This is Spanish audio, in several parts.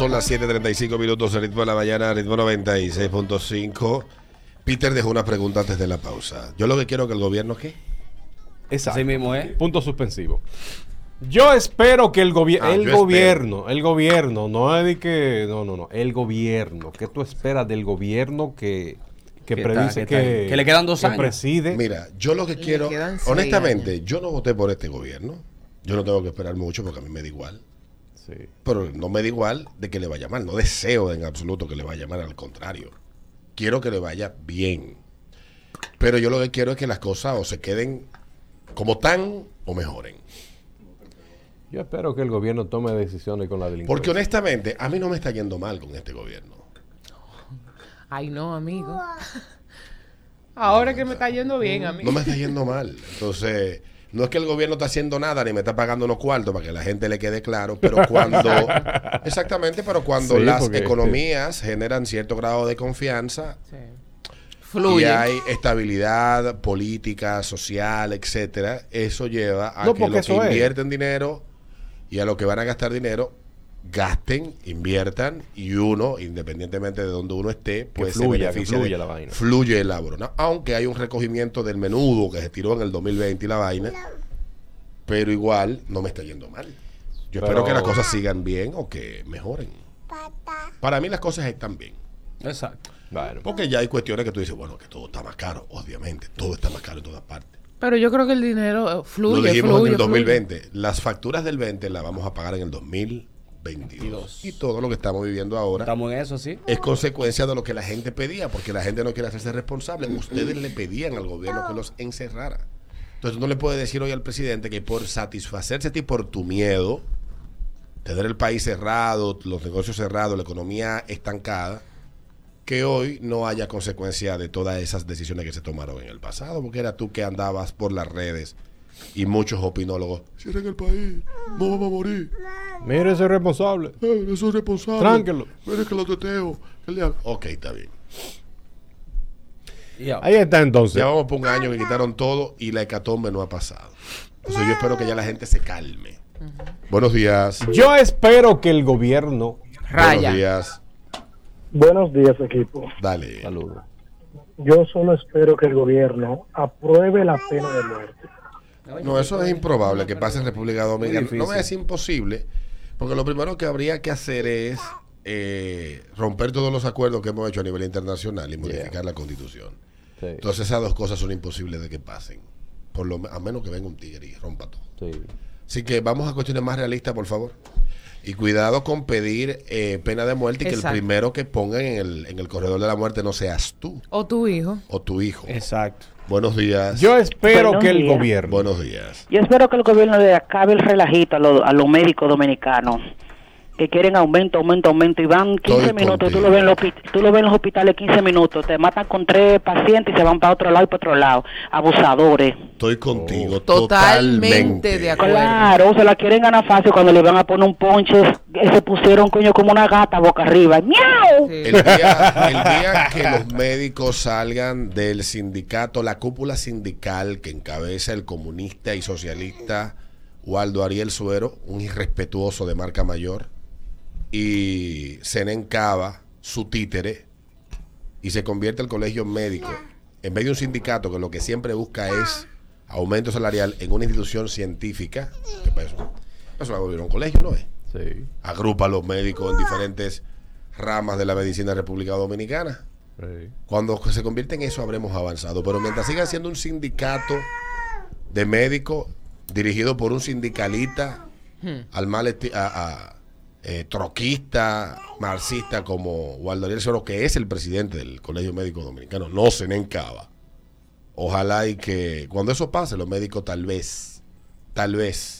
Son las 7.35 minutos, el ritmo de la mañana, ritmo 96.5. Peter dejó una pregunta antes de la pausa. Yo lo que quiero que el gobierno, ¿qué? Exacto. Así mismo es. Punto suspensivo. Yo espero que el, gobi- Ah, el gobierno, el gobierno, no es de que, no, no, no, el gobierno, ¿qué tú esperas del gobierno que, que, Que predice, está- que que, está- que le quedan dos que años. preside? Mira, yo lo que Le quiero, honestamente, yo no voté por este gobierno. Yo no tengo que esperar mucho porque a mí me da igual. Sí. Pero no me da igual de que le vaya mal. No deseo en absoluto que le vaya mal, al contrario. Quiero que le vaya bien. Pero yo lo que quiero es que las cosas o se queden como tan o mejoren. Yo espero que el gobierno tome decisiones con la Porque delincuencia. honestamente, a mí no me está yendo mal con este gobierno. Ay, no, amigo. Ahora que me está yendo bien, amigo. No me está yendo mal. Entonces, no es que el gobierno está haciendo nada ni me está pagando unos cuartos para que la gente le quede claro, pero cuando... exactamente, pero cuando Sí, las porque- economías generan cierto grado de confianza, Sí. y Fluye. hay estabilidad política, social, etcétera, eso lleva a No, que los que es. invierten dinero y a los que van a gastar dinero gasten, inviertan y uno, independientemente de donde uno esté, pues fluya, se que beneficia fluya de- la vaina. Fluye el abro, ¿no? Aunque hay un recogimiento del menudo que se tiró en el 2020 y la vaina, pero igual no me está yendo mal. Yo Pero- espero que las cosas sigan bien o que mejoren. Para mí las cosas están bien. Exacto. Bueno, Porque ya hay cuestiones que tú dices, bueno, que todo está más caro, obviamente, todo está más caro en todas partes. Pero yo creo que el dinero eh, Lo fluye, dijimos fluye, en el fluye. 2020, las facturas del 20 las vamos a pagar en el 2022. Y todo lo que estamos viviendo ahora Estamos en eso, sí. es consecuencia de lo que la gente pedía, porque la gente no quiere hacerse responsable. Ustedes le pedían al gobierno que los encerrara. Entonces no le puedes decir hoy al presidente que por satisfacerse a ti por tu miedo, tener el país cerrado, los negocios cerrados, la economía estancada, que hoy no haya consecuencia de todas esas decisiones que se tomaron en el pasado, porque era tú que andabas por las redes y muchos opinólogos, cierren el país, no vamos a morir. Mire ese responsable. Eh, eso es responsable. Tranquilo. Mire que lo teteo. que le haga- Ok, está bien. Ahí está entonces. Ya vamos por un año que quitaron todo y la hecatombe no ha pasado. Entonces yo espero que ya la gente se calme. Buenos días. Yo espero que el gobierno. Raya. Buenos días. Buenos días, equipo. Dale. Saludos. Yo solo espero que el gobierno apruebe la pena de muerte. No, eso es improbable que pase en República Dominicana. No es imposible, porque lo primero que habría que hacer es eh, romper todos los acuerdos que hemos hecho a nivel internacional y modificar la constitución. Sí, Entonces esas dos cosas son imposibles de que pasen. Por lo, a menos que venga un tigre y rompa todo. sí. Así que vamos a cuestiones más realistas, por favor. Y cuidado con pedir eh, pena de muerte y que el primero que pongan en el, en el corredor de la muerte no seas tú O tu hijo. o tu hijo. Exacto. Buenos días. Yo espero Buenos que el gobierno. Buenos días. Yo espero que el gobierno le acabe el relajito a, los- a los médicos dominicanos que quieren aumento, aumento, aumento y van 15 Estoy minutos. Tú lo, ves en los, tú lo ves en los hospitales 15 minutos. Te matan con tres pacientes y se van para otro lado y para otro lado. Abusadores. Estoy contigo. Oh. Totalmente Totalmente, de acuerdo. Claro, se la quieren ganar fácil cuando le van a poner un ponche. eh, Se pusieron, coño, como una gata boca arriba. ¡Miau! Sí. El día, el día que los médicos salgan del sindicato, la cúpula sindical que encabeza el comunista y socialista Waldo Ariel Suero, un irrespetuoso de marca mayor, y Senen Cava, su títere, y se convierte el colegio médico, en vez de un sindicato que lo que siempre busca es aumento salarial en una institución científica, que para eso, eso va a volver un colegio, ¿no es? Sí, agrupa a los médicos en diferentes ramas de la medicina de República Dominicana. sí. Cuando se convierte en eso habremos avanzado. Pero mientras siga siendo un sindicato de médicos dirigido por un sindicalista al mal esti- a- a, eh, troquista, marxista como Waldo Ariel Soro, que es el presidente del Colegio Médico Dominicano, no se encaba. Ojalá y que cuando eso pase, los médicos tal vez, tal vez,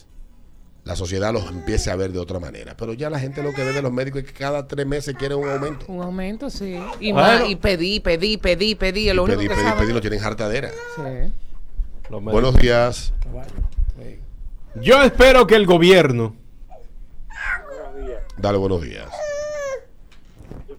la sociedad los empiece a ver de otra manera. Pero ya la gente lo que ve de los médicos es que cada tres meses quieren un aumento. Un aumento, sí. Y, Bueno. más, y pedí, pedí, pedí, pedí. Y lo único pedir, que saben. pedir, lo tienen hartadera. Sí. Los. Buenos días. Yo espero que el gobierno. Dale buenos días.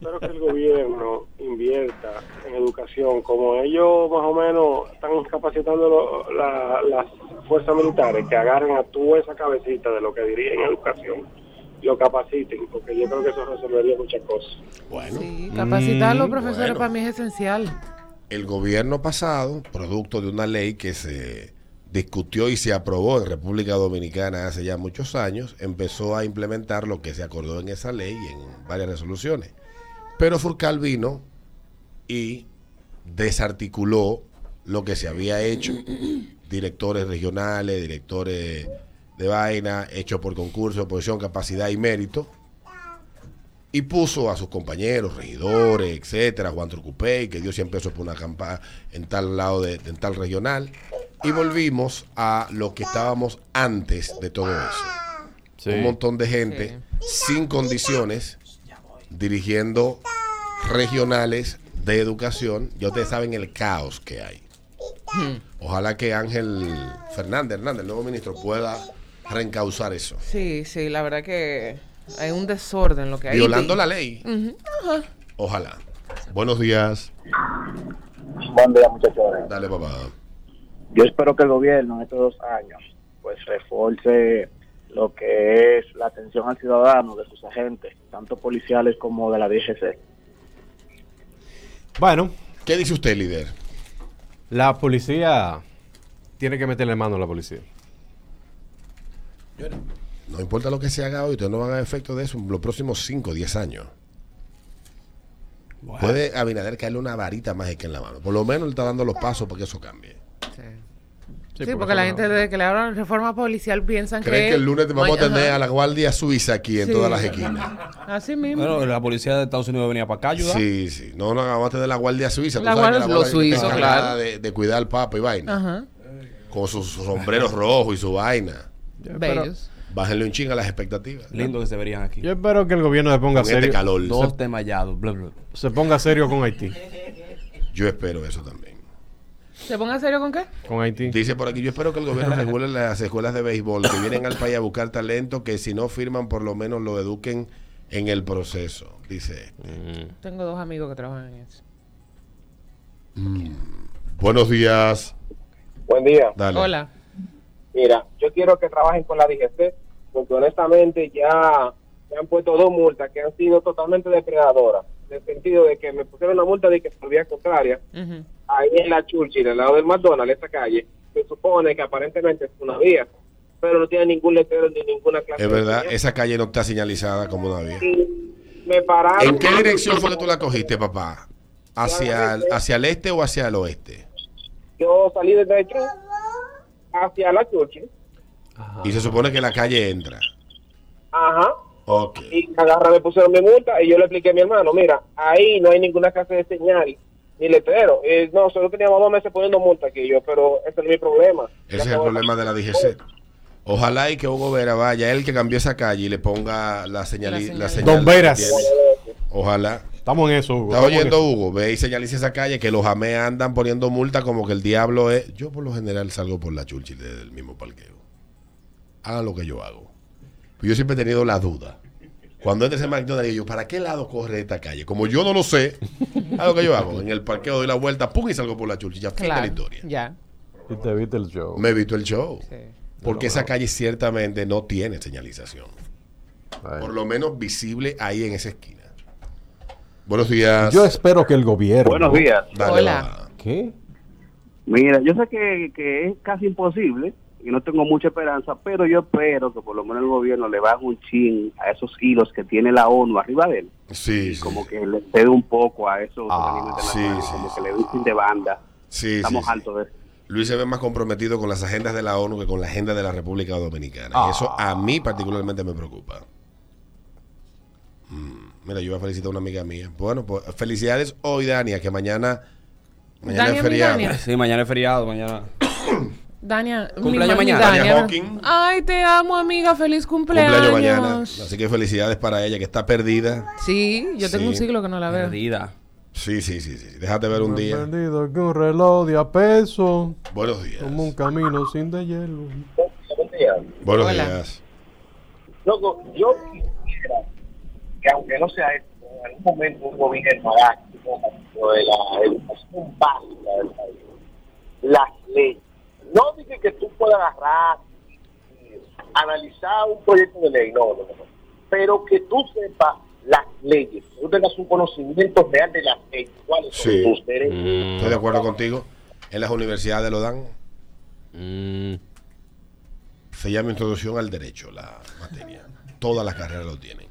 Espero que el gobierno invierta en educación, como ellos más o menos están capacitando lo- la- las fuerzas militares, que agarren a tú esa cabecita de lo que diría en educación lo capaciten, porque yo creo que eso resolvería muchas cosas. Bueno, Sí, capacitar a los Mm, profesores bueno. para mí es esencial. el gobierno pasado, producto de una ley que se discutió y se aprobó en República Dominicana hace ya muchos años, empezó a implementar lo que se acordó en esa ley y en varias resoluciones. Pero Furcal vino y desarticuló lo que se había hecho, directores regionales, directores de vaina, hechos por concurso, posición, capacidad y mérito, y puso a sus compañeros, regidores, etcétera, Juan Trucupey, que dio 100 pesos por una campaña en tal lado de, en tal regional, y volvimos a lo que estábamos antes de todo eso. Sí. Un montón de gente sin condiciones dirigiendo regionales de educación. Ya ustedes saben el caos que hay. Ojalá que Ángel Fernández, Hernández, el nuevo ministro, pueda reencauzar eso. Sí, sí, la verdad que hay un desorden lo que hay. Violando la ley. Ajá. Ojalá. Buenos días. Buen día, muchachos. Dale, papá. Yo espero que el gobierno en estos dos años pues refuerce lo que es la atención al ciudadano de sus agentes, tanto policiales como de la DGC. Bueno, ¿Qué dice usted, líder? la policía tiene que meterle mano a la policía. No importa lo que se haga hoy, ustedes no van a ver efecto de eso en los próximos 5 o 10 años. Puede Abinader caerle una varita mágica en la mano. Por lo menos él está dando los pasos para que eso cambie. Sí, Sí, Sí, por porque la gente desde que le hablan reforma policial piensan ¿Creen que... que el lunes vamos a tener a la Guardia Suiza aquí en Sí. todas las esquinas? Así mismo. Bueno, la policía de Estados Unidos venía para acá ayudar. Sí, sí. No, no, vamos a tener la Guardia Suiza. La Guardia- los Guardia está suizos, claro. De, de cuidar al Papa y vaina. Ajá. Con sus sombreros rojos y su vaina. Bellos. Bájenle un ching a las expectativas. Lindo que se verían aquí. yo espero que el gobierno se ponga Con este serio, calor. Dos bla, bla. se ponga serio con Haití. Yo espero eso también. ¿Se ponga serio con qué? Con Haití. Dice por aquí, yo espero que el gobierno regule las escuelas de béisbol que vienen al país a buscar talento, que si no firman por lo menos lo eduquen en el proceso. Dice. este. Tengo dos amigos que trabajan en eso. Buenos días. Buen día. Dale. Hola. Mira, yo quiero que trabajen con la DGC, porque honestamente ya me han puesto dos multas que han sido totalmente depredadoras, en el sentido de que me pusieron una multa de que por vía contraria, ahí en la Churchill, al lado del McDonald's, esa calle, se supone que aparentemente es una vía, pero no tiene ningún letrero ni ninguna clase Es verdad, esa calle no está señalizada como una vía. Y me pararon. ¿En qué dirección fue que tú la cogiste, papá? ¿Hacia, el- hacia el este o hacia el oeste? Yo salí desde el hacia la Churchill, Y se supone que la calle entra. ajá, Y agarra, me pusieron mi multa y yo le expliqué a mi hermano, mira, ahí no hay ninguna clase de señal ni letrero. Eh, no, solo teníamos dos meses poniendo multa aquí yo, pero ese no es mi problema. Ese Ya es el problema de la DGC. Ojalá y que Hugo Vera vaya, él que cambió esa calle y le ponga la señal. La La señal. señal Don Veras. Ojalá. Estamos en eso, Hugo. ¿Estás estamos en oyendo, eso. Hugo? Ve y señaliza esa calle que los amé andan poniendo multa como que el diablo es. Yo, por lo general, salgo por la Churchill desde el mismo parqueo. Hagan lo que yo hago. Pues yo siempre he tenido la duda. Cuando entres en McDonald's, digo yo, ¿para qué lado corre esta calle? Como yo no lo sé, lo que yo hago. En el parqueo doy la vuelta, pum, y salgo por la Churchill. Ya de la Claro. historia. Ya. Y te viste el show. Me he visto el show. Sí. Porque esa calle ciertamente no tiene señalización. Ay. Por lo menos visible ahí en esa esquina. Buenos días. Yo espero que el gobierno. Buenos días. Dale, Hola. ¿Qué? Mira, yo sé que, que es casi imposible y no tengo mucha esperanza, pero yo espero que por lo menos el gobierno le baje un chin a esos hilos que tiene la ONU arriba de él. Sí, sí. Como que le cede un poco a esos Ah, organismos internacionales, sí, sí, como sí. que le dé un chin de banda. Sí, Estamos sí. altos de eso. Luis se ve más comprometido con las agendas de la ONU que con la agenda de la República Dominicana. Ah. Y eso a mí particularmente me preocupa. Mm, Mira, yo voy a felicitar a una amiga mía. Bueno, pues felicidades hoy, Dania, que mañana, mañana Dania, es feriado. Sí, mañana es feriado, mañana. Dania, Cumpleaños mañana. Dania. Hawking. Ay, te amo, amiga. Feliz cumpleaños. Cumpleaños mañana. Así que felicidades para ella, que está perdida. Sí, yo tengo Sí. un siglo que no la veo. Perdida. Sí, sí, sí, sí. Déjate ver un día. Vendido que un reloj de a peso. Buenos días. Como un camino sin de hielo. Buenos Hola. días. Loco, yo quisiera que aunque no sea esto, en algún momento un gobierno haga de la educación básica del país, las leyes. No dije que tú puedas agarrar y analizar un proyecto de ley, no, no, no. pero que tú sepas las leyes, que tú tengas un conocimiento real de las leyes, cuáles son Sí. tus derechos. Mm, Estoy de acuerdo contigo. En las universidades lo dan. mm. Se llama Introducción al Derecho, la materia. Todas las carreras lo tienen.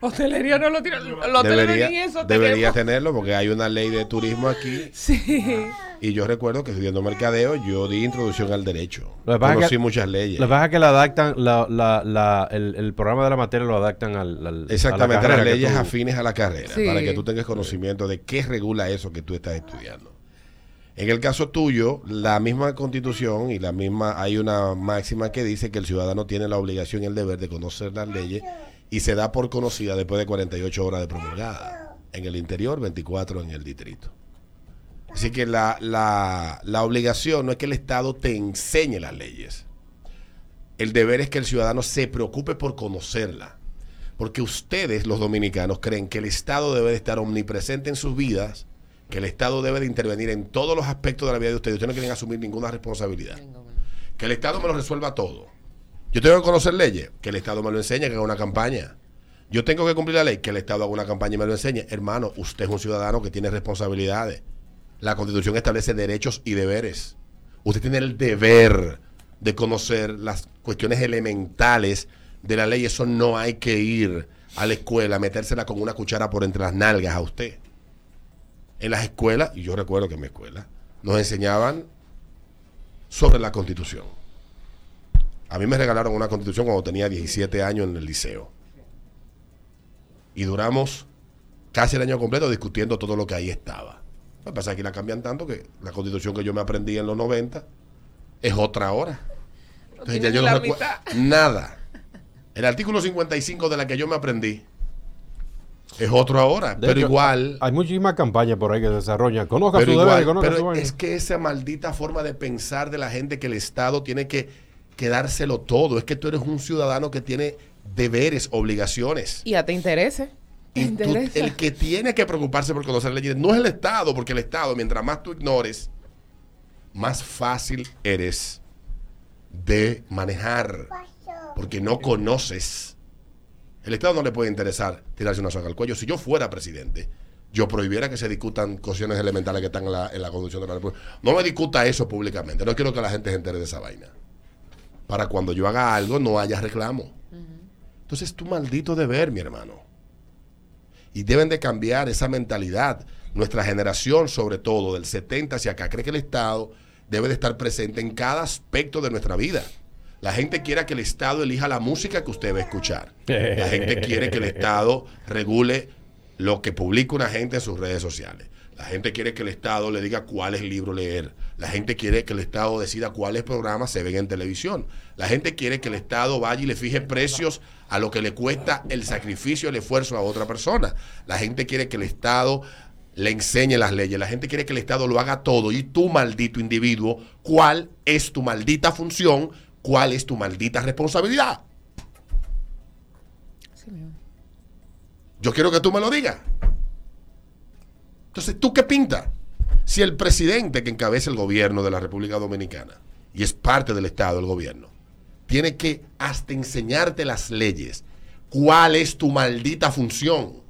Hostelería no lo tiene. Los Debería, ni eso debería tenemos. tenerlo porque hay una ley de turismo aquí. Sí. Y yo recuerdo que estudiando mercadeo, yo di introducción al derecho. Lo Conocí que- muchas leyes. Lo que pasa es que la adaptan, la, la, la- el, el programa de la materia lo adaptan al, al- a Exactamente, la carrera las leyes tú- afines a la carrera, Sí. para que tú tengas conocimiento de qué regula eso que tú estás estudiando. En el caso tuyo, la misma constitución y la misma, hay una máxima que dice que el ciudadano tiene la obligación y el deber de conocer las leyes y se da por conocida después de 48 horas de promulgada. En el interior, 24 en el distrito. Así que la, la, la obligación no es que el Estado te enseñe las leyes. El deber es que el ciudadano se preocupe por conocerla. Porque ustedes, los dominicanos, creen que el Estado debe de estar omnipresente en sus vidas, que el Estado debe de intervenir en todos los aspectos de la vida de ustedes. Ustedes no quieren asumir ninguna responsabilidad. Que el Estado me lo resuelva todo. Yo tengo que conocer leyes, que el Estado me lo enseñe, que haga una campaña. Yo tengo que cumplir la ley, que el Estado haga una campaña y me lo enseñe. Hermano, usted es un ciudadano que tiene responsabilidades. La Constitución establece derechos y deberes. Usted tiene el deber de conocer las cuestiones elementales de la ley. Eso no hay que ir a la escuela, metérsela con una cuchara por entre las nalgas a usted. En las escuelas, y yo recuerdo que en mi escuela, nos enseñaban sobre la Constitución. A mí me regalaron una Constitución cuando tenía 17 años en el liceo. Y duramos casi el año completo discutiendo todo lo que ahí estaba. Lo que pasa es que la cambian tanto que la constitución que yo me aprendí en los 90 es otra ahora. Entonces ya yo no recuerdo nada. El artículo 55 de la que yo me aprendí es otro ahora, De pero hecho, igual. Hay muchísimas campañas por ahí que se desarrollan. Conozca Pero, su igual, deber, conozca pero su vaina. es que esa maldita forma de pensar de la gente que el Estado tiene que, que dárselo todo. Es que tú eres un ciudadano que tiene deberes, obligaciones. Y a te interese. Y tú- el que tiene que preocuparse por conocer leyes no es el Estado, porque el Estado, mientras más tú ignores, más fácil eres de manejar, porque no conoces. El Estado no le puede interesar tirarse una soga al cuello. Si yo fuera presidente, yo prohibiera que se discutan cuestiones elementales que están en la, en la Constitución de la República. No me discuta eso públicamente. No quiero que la gente se entere de esa vaina. Para cuando yo haga algo no haya reclamo. Entonces es tu maldito deber, mi hermano y deben de cambiar esa mentalidad. Nuestra generación, sobre todo del 70 hacia acá, cree que el Estado debe de estar presente en cada aspecto de nuestra vida. La gente quiere que el Estado elija la música que usted va a escuchar. La gente quiere que el Estado regule lo que publica una gente en sus redes sociales. La gente quiere que el Estado le diga cuáles libros leer. La gente quiere que el Estado decida cuáles programas se ven en televisión. La gente quiere que el Estado vaya y le fije precios a lo que le cuesta el sacrificio, el esfuerzo a otra persona. La gente quiere que el Estado le enseñe las leyes. La gente quiere que el Estado lo haga todo. Y tú, maldito individuo, ¿cuál es tu maldita función? ¿Cuál es tu maldita responsabilidad? Yo quiero que tú me lo digas. Entonces, ¿tú qué pinta? Si el presidente que encabeza el gobierno de la República Dominicana y es parte del Estado, del gobierno, tiene que hasta enseñarte las leyes, ¿cuál es tu maldita función?